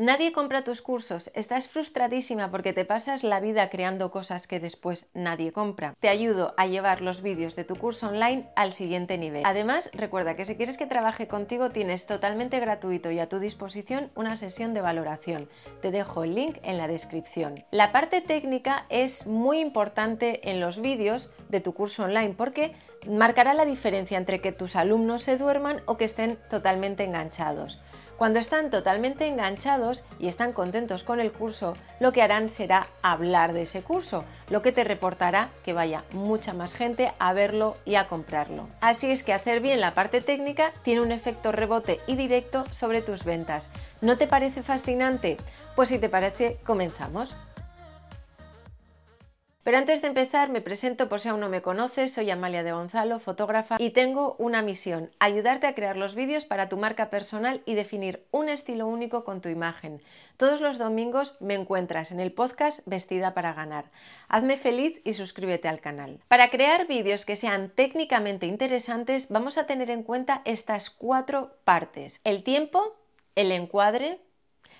Nadie compra tus cursos, estás frustradísima porque te pasas la vida creando cosas que después nadie compra. Te ayudo a llevar los vídeos de tu curso online al siguiente nivel. Además, recuerda que si quieres que trabaje contigo tienes totalmente gratuito y a tu disposición una sesión de valoración. Te dejo el link en la descripción. La parte técnica es muy importante en los vídeos de tu curso online porque marcará la diferencia entre que tus alumnos se duerman o que estén totalmente enganchados. Cuando están totalmente enganchados y están contentos con el curso, lo que harán será hablar de ese curso, lo que te reportará que vaya mucha más gente a verlo y a comprarlo. Así es que hacer bien la parte técnica tiene un efecto rebote y directo sobre tus ventas. ¿No te parece fascinante? Pues si te parece, comenzamos. Pero antes de empezar, me presento por si aún no me conoces, soy Amalia de Gonzalo, fotógrafa, y tengo una misión, ayudarte a crear los vídeos para tu marca personal y definir un estilo único con tu imagen. Todos los domingos me encuentras en el podcast Vestida para Ganar. Hazme feliz y suscríbete al canal. Para crear vídeos que sean técnicamente interesantes, vamos a tener en cuenta estas cuatro partes. El tiempo, el encuadre,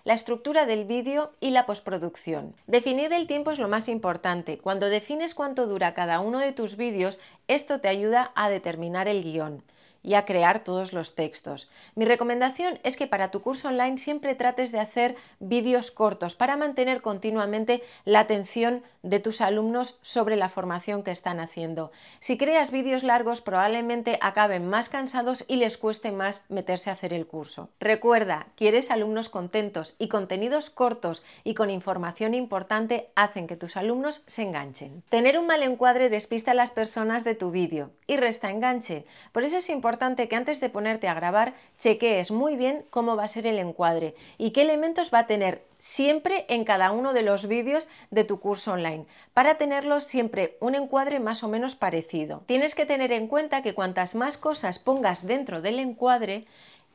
la estructura del vídeo y la postproducción. Definir el tiempo es lo más importante. Cuando defines cuánto dura cada uno de tus vídeos, esto te ayuda a determinar el guion y a crear todos los textos. Mi recomendación es que para tu curso online siempre trates de hacer vídeos cortos para mantener continuamente la atención de tus alumnos sobre la formación que están haciendo. Si creas vídeos largos probablemente acaben más cansados y les cueste más meterse a hacer el curso. Recuerda, quieres alumnos contentos y contenidos cortos y con información importante hacen que tus alumnos se enganchen. Tener un mal encuadre despista a las personas de tu vídeo y resta enganche. Por eso es importante que antes de ponerte a grabar chequees muy bien cómo va a ser el encuadre y qué elementos va a tener siempre en cada uno de los vídeos de tu curso online, para tenerlo siempre un encuadre más o menos parecido. Tienes que tener en cuenta que cuantas más cosas pongas dentro del encuadre,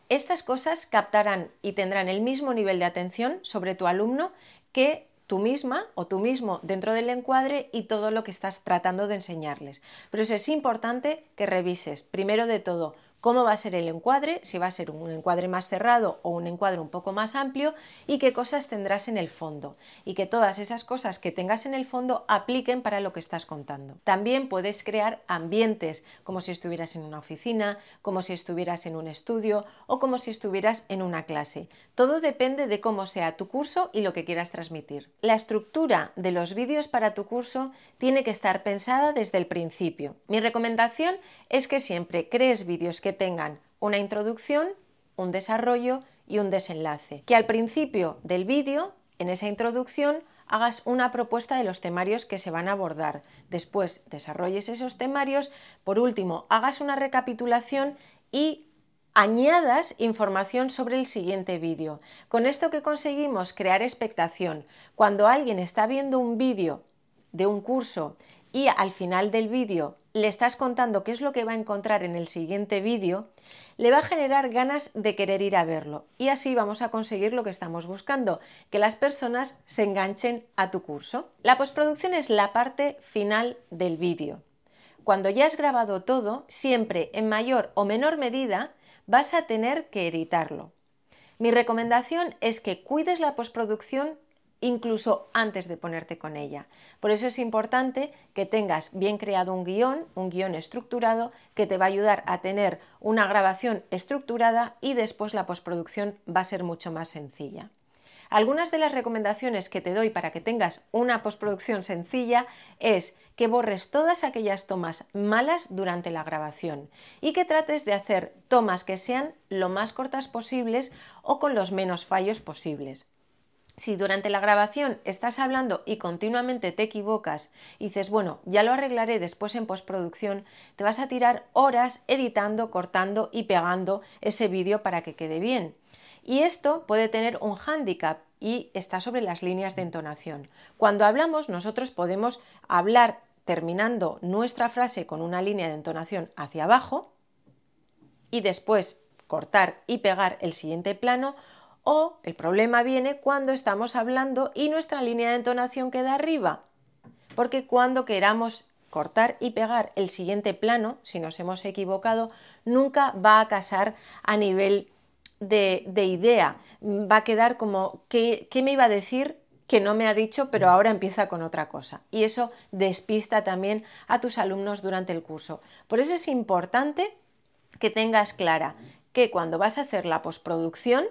estas cosas captarán y tendrán el mismo nivel de atención sobre tu alumno que tú misma o tú mismo dentro del encuadre y todo lo que estás tratando de enseñarles. Pero eso es importante que revises, primero de todo, cómo va a ser el encuadre, si va a ser un encuadre más cerrado o un encuadre un poco más amplio y qué cosas tendrás en el fondo y que todas esas cosas que tengas en el fondo apliquen para lo que estás contando. También puedes crear ambientes como si estuvieras en una oficina, como si estuvieras en un estudio o como si estuvieras en una clase. Todo depende de cómo sea tu curso y lo que quieras transmitir. La estructura de los vídeos para tu curso tiene que estar pensada desde el principio. Mi recomendación es que siempre crees vídeos que tengan una introducción, un desarrollo y un desenlace. Que al principio del vídeo, en esa introducción, hagas una propuesta de los temarios que se van a abordar. Después desarrolles esos temarios. Por último, hagas una recapitulación y añadas información sobre el siguiente vídeo. Con esto que conseguimos crear expectación. Cuando alguien está viendo un vídeo de un curso y al final del vídeo le estás contando qué es lo que va a encontrar en el siguiente vídeo, le va a generar ganas de querer ir a verlo. Y así vamos a conseguir lo que estamos buscando, que las personas se enganchen a tu curso. La postproducción es la parte final del vídeo. Cuando ya has grabado todo, siempre en mayor o menor medida vas a tener que editarlo. Mi recomendación es que cuides la postproducción incluso antes de ponerte con ella. Por eso es importante que tengas bien creado un guion, un guion estructurado, que te va a ayudar a tener una grabación estructurada y después la postproducción va a ser mucho más sencilla. Algunas de las recomendaciones que te doy para que tengas una postproducción sencilla es que borres todas aquellas tomas malas durante la grabación y que trates de hacer tomas que sean lo más cortas posibles o con los menos fallos posibles si durante la grabación estás hablando y continuamente te equivocas y dices, bueno, ya lo arreglaré después en postproducción, te vas a tirar horas editando, cortando y pegando ese vídeo para que quede bien. Y esto puede tener un hándicap y está sobre las líneas de entonación. Cuando hablamos, nosotros podemos hablar terminando nuestra frase con una línea de entonación hacia abajo y después cortar y pegar el siguiente plano o el problema viene cuando estamos hablando y nuestra línea de entonación queda arriba. Porque cuando queramos cortar y pegar el siguiente plano, si nos hemos equivocado, nunca va a casar a nivel de, idea, va a quedar como ¿qué, ¿qué me iba a decir que no me ha dicho, pero ahora empieza con otra cosa. Y eso despista también a tus alumnos durante el curso. Por eso es importante que tengas clara que cuando vas a hacer la postproducción,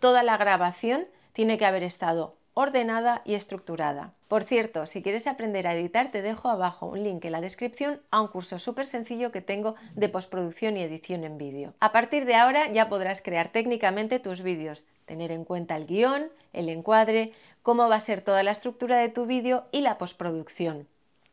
toda la grabación tiene que haber estado ordenada y estructurada. Por cierto, si quieres aprender a editar, te dejo abajo un link en la descripción a un curso súper sencillo que tengo de postproducción y edición en vídeo. A partir de ahora ya podrás crear técnicamente tus vídeos, tener en cuenta el guion, el encuadre, cómo va a ser toda la estructura de tu vídeo y la postproducción.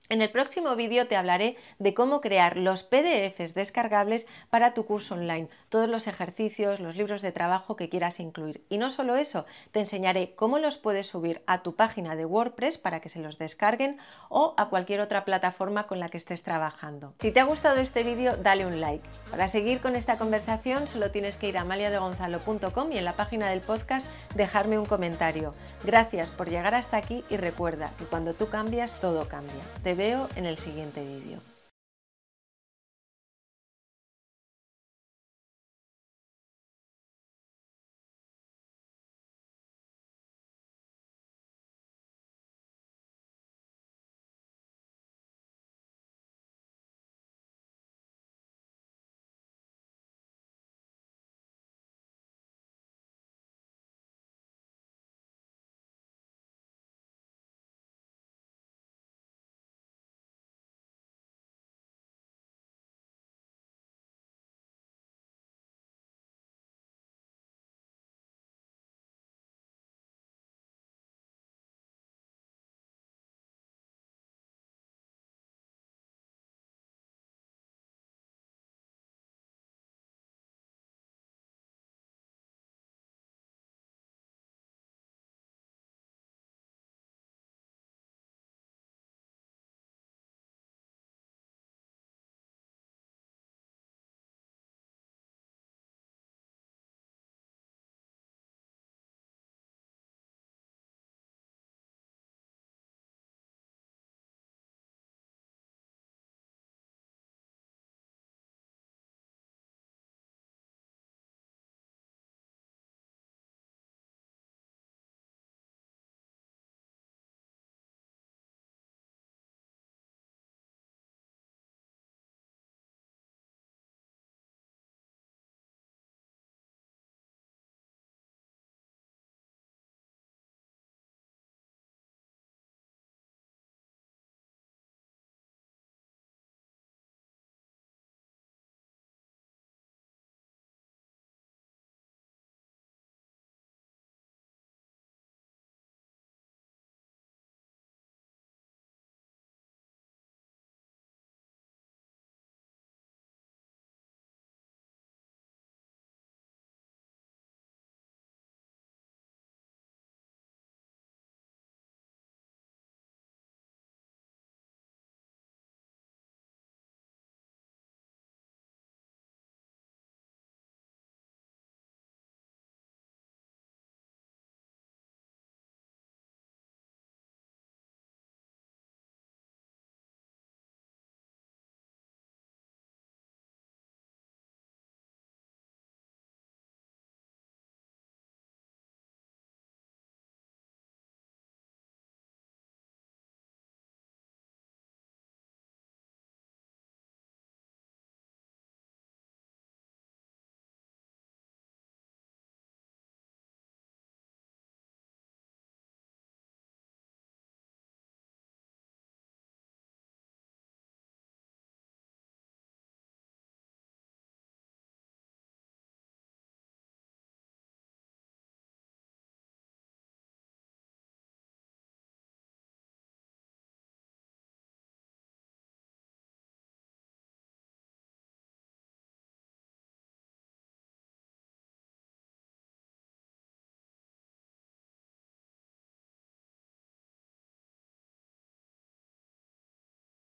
En el próximo vídeo te hablaré de cómo crear los PDFs descargables para tu curso online, todos los ejercicios, los libros de trabajo que quieras incluir. Y no solo eso, te enseñaré cómo los puedes subir a tu página de WordPress para que se los descarguen o a cualquier otra plataforma con la que estés trabajando. Si te ha gustado este vídeo, dale un like. Para seguir con esta conversación solo tienes que ir a maliadegonzalo.com y en la página del podcast dejarme un comentario. Gracias por llegar hasta aquí y recuerda que cuando tú cambias todo cambia veo en el siguiente vídeo.